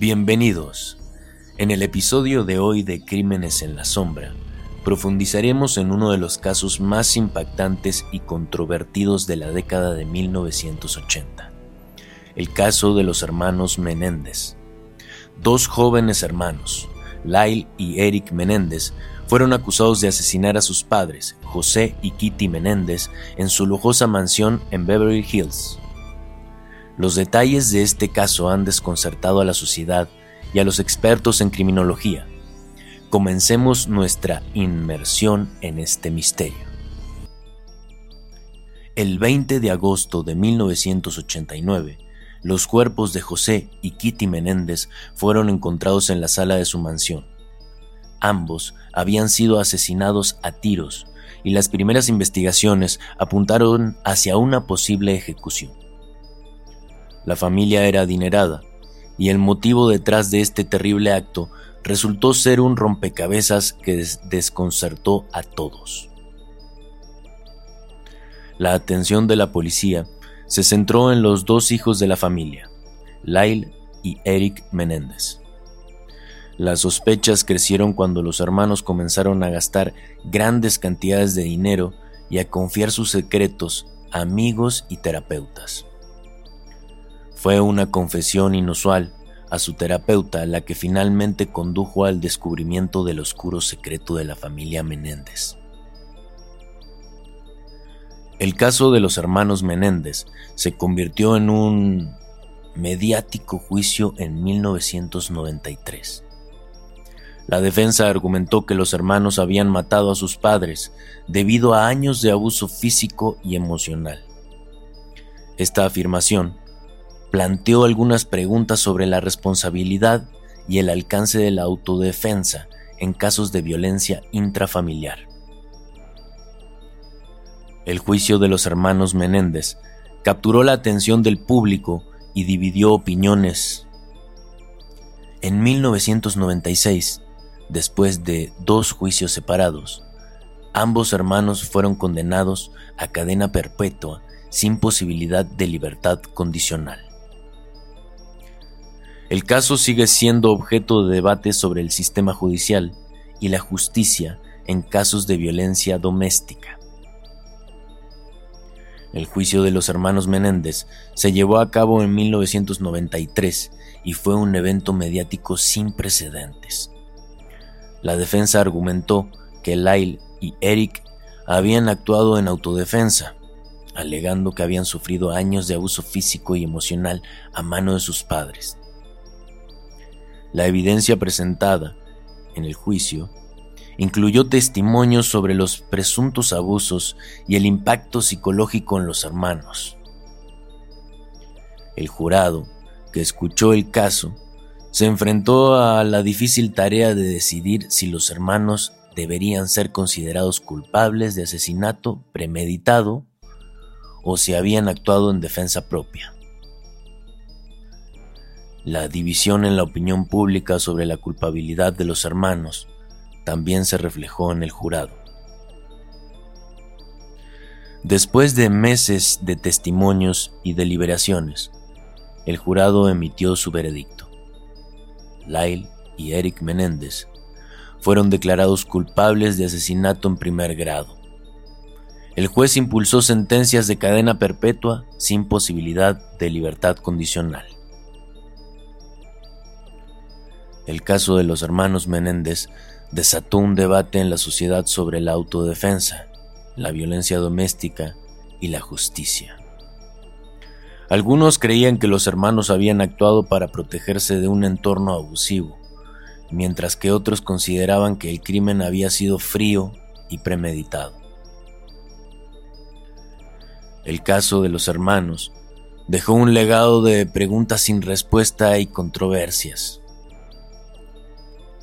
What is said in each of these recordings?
Bienvenidos. En el episodio de hoy de Crímenes en la Sombra, profundizaremos en uno de los casos más impactantes y controvertidos de la década de 1980, el caso de los hermanos Menéndez. Dos jóvenes hermanos, Lyle y Eric Menéndez, fueron acusados de asesinar a sus padres, José y Kitty Menéndez, en su lujosa mansión en Beverly Hills. Los detalles de este caso han desconcertado a la sociedad y a los expertos en criminología. Comencemos nuestra inmersión en este misterio. El 20 de agosto de 1989, los cuerpos de José y Kitty Menéndez fueron encontrados en la sala de su mansión. Ambos habían sido asesinados a tiros y las primeras investigaciones apuntaron hacia una posible ejecución. La familia era adinerada, y el motivo detrás de este terrible acto resultó ser un rompecabezas que desconcertó a todos. La atención de la policía se centró en los dos hijos de la familia, Lyle y Eric Menéndez. Las sospechas crecieron cuando los hermanos comenzaron a gastar grandes cantidades de dinero y a confiar sus secretos a amigos y terapeutas. Fue una confesión inusual a su terapeuta la que finalmente condujo al descubrimiento del oscuro secreto de la familia Menéndez. El caso de los hermanos Menéndez se convirtió en un mediático juicio en 1993. La defensa argumentó que los hermanos habían matado a sus padres debido a años de abuso físico y emocional. Esta afirmación planteó algunas preguntas sobre la responsabilidad y el alcance de la autodefensa en casos de violencia intrafamiliar. El juicio de los hermanos Menéndez capturó la atención del público y dividió opiniones. En 1996, después de dos juicios separados, ambos hermanos fueron condenados a cadena perpetua sin posibilidad de libertad condicional. El caso sigue siendo objeto de debate sobre el sistema judicial y la justicia en casos de violencia doméstica. El juicio de los hermanos Menéndez se llevó a cabo en 1993 y fue un evento mediático sin precedentes. La defensa argumentó que Lyle y Eric habían actuado en autodefensa, alegando que habían sufrido años de abuso físico y emocional a mano de sus padres. La evidencia presentada en el juicio incluyó testimonios sobre los presuntos abusos y el impacto psicológico en los hermanos. El jurado, que escuchó el caso, se enfrentó a la difícil tarea de decidir si los hermanos deberían ser considerados culpables de asesinato premeditado o si habían actuado en defensa propia. La división en la opinión pública sobre la culpabilidad de los hermanos también se reflejó en el jurado. Después de meses de testimonios y deliberaciones, el jurado emitió su veredicto. Lyle y Eric Menéndez fueron declarados culpables de asesinato en primer grado. El juez impulsó sentencias de cadena perpetua sin posibilidad de libertad condicional. El caso de los hermanos Menéndez desató un debate en la sociedad sobre la autodefensa, la violencia doméstica y la justicia. Algunos creían que los hermanos habían actuado para protegerse de un entorno abusivo, mientras que otros consideraban que el crimen había sido frío y premeditado. El caso de los hermanos dejó un legado de preguntas sin respuesta y controversias.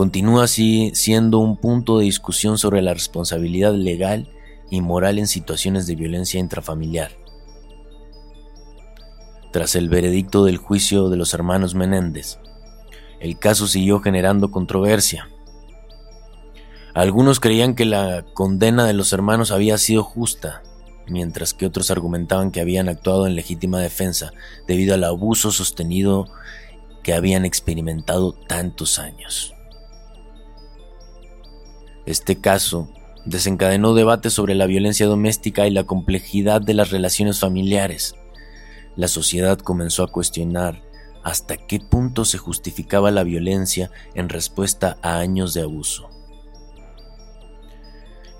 Continúa así siendo un punto de discusión sobre la responsabilidad legal y moral en situaciones de violencia intrafamiliar. Tras el veredicto del juicio de los hermanos Menéndez, el caso siguió generando controversia. Algunos creían que la condena de los hermanos había sido justa, mientras que otros argumentaban que habían actuado en legítima defensa debido al abuso sostenido que habían experimentado tantos años. Este caso desencadenó debates sobre la violencia doméstica y la complejidad de las relaciones familiares. La sociedad comenzó a cuestionar hasta qué punto se justificaba la violencia en respuesta a años de abuso.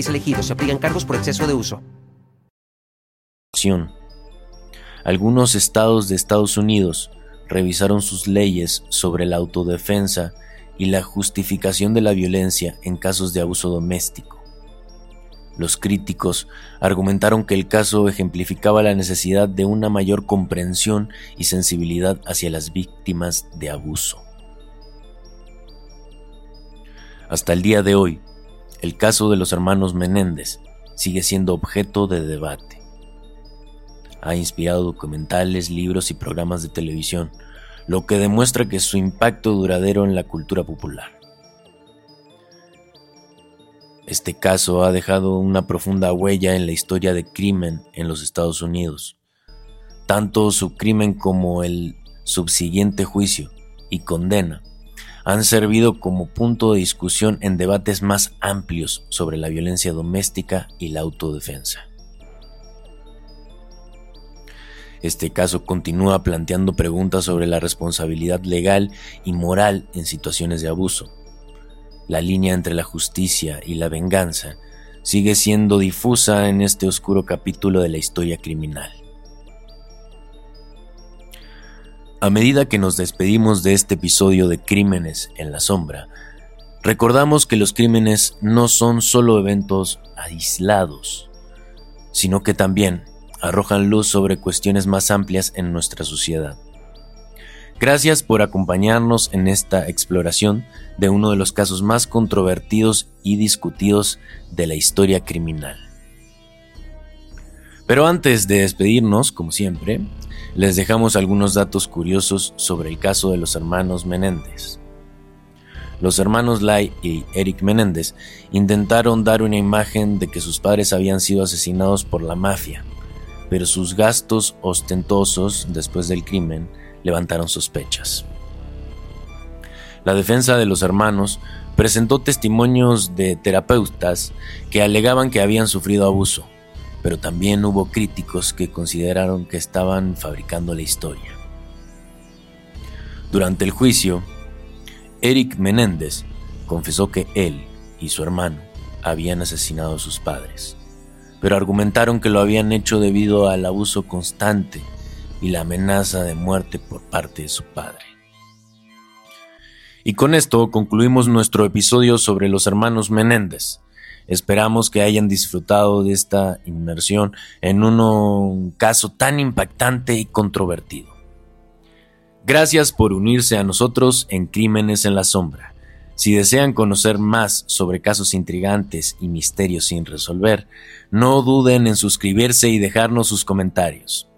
elegido. Se aplican cargos por exceso de uso. Algunos estados de Estados Unidos revisaron sus leyes sobre la autodefensa y la justificación de la violencia en casos de abuso doméstico. Los críticos argumentaron que el caso ejemplificaba la necesidad de una mayor comprensión y sensibilidad hacia las víctimas de abuso. Hasta el día de hoy, el caso de los hermanos Menéndez sigue siendo objeto de debate ha inspirado documentales, libros y programas de televisión, lo que demuestra que su impacto duradero en la cultura popular. Este caso ha dejado una profunda huella en la historia de crimen en los Estados Unidos. Tanto su crimen como el subsiguiente juicio y condena han servido como punto de discusión en debates más amplios sobre la violencia doméstica y la autodefensa. Este caso continúa planteando preguntas sobre la responsabilidad legal y moral en situaciones de abuso. La línea entre la justicia y la venganza sigue siendo difusa en este oscuro capítulo de la historia criminal. A medida que nos despedimos de este episodio de Crímenes en la Sombra, recordamos que los crímenes no son solo eventos aislados, sino que también arrojan luz sobre cuestiones más amplias en nuestra sociedad. Gracias por acompañarnos en esta exploración de uno de los casos más controvertidos y discutidos de la historia criminal. Pero antes de despedirnos, como siempre, les dejamos algunos datos curiosos sobre el caso de los hermanos Menéndez. Los hermanos Lai y Eric Menéndez intentaron dar una imagen de que sus padres habían sido asesinados por la mafia, pero sus gastos ostentosos después del crimen levantaron sospechas. La defensa de los hermanos presentó testimonios de terapeutas que alegaban que habían sufrido abuso, pero también hubo críticos que consideraron que estaban fabricando la historia. Durante el juicio, Eric Menéndez confesó que él y su hermano habían asesinado a sus padres pero argumentaron que lo habían hecho debido al abuso constante y la amenaza de muerte por parte de su padre. Y con esto concluimos nuestro episodio sobre los hermanos Menéndez. Esperamos que hayan disfrutado de esta inmersión en un caso tan impactante y controvertido. Gracias por unirse a nosotros en Crímenes en la Sombra. Si desean conocer más sobre casos intrigantes y misterios sin resolver, no duden en suscribirse y dejarnos sus comentarios.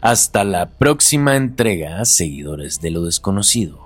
Hasta la próxima entrega, seguidores de lo desconocido.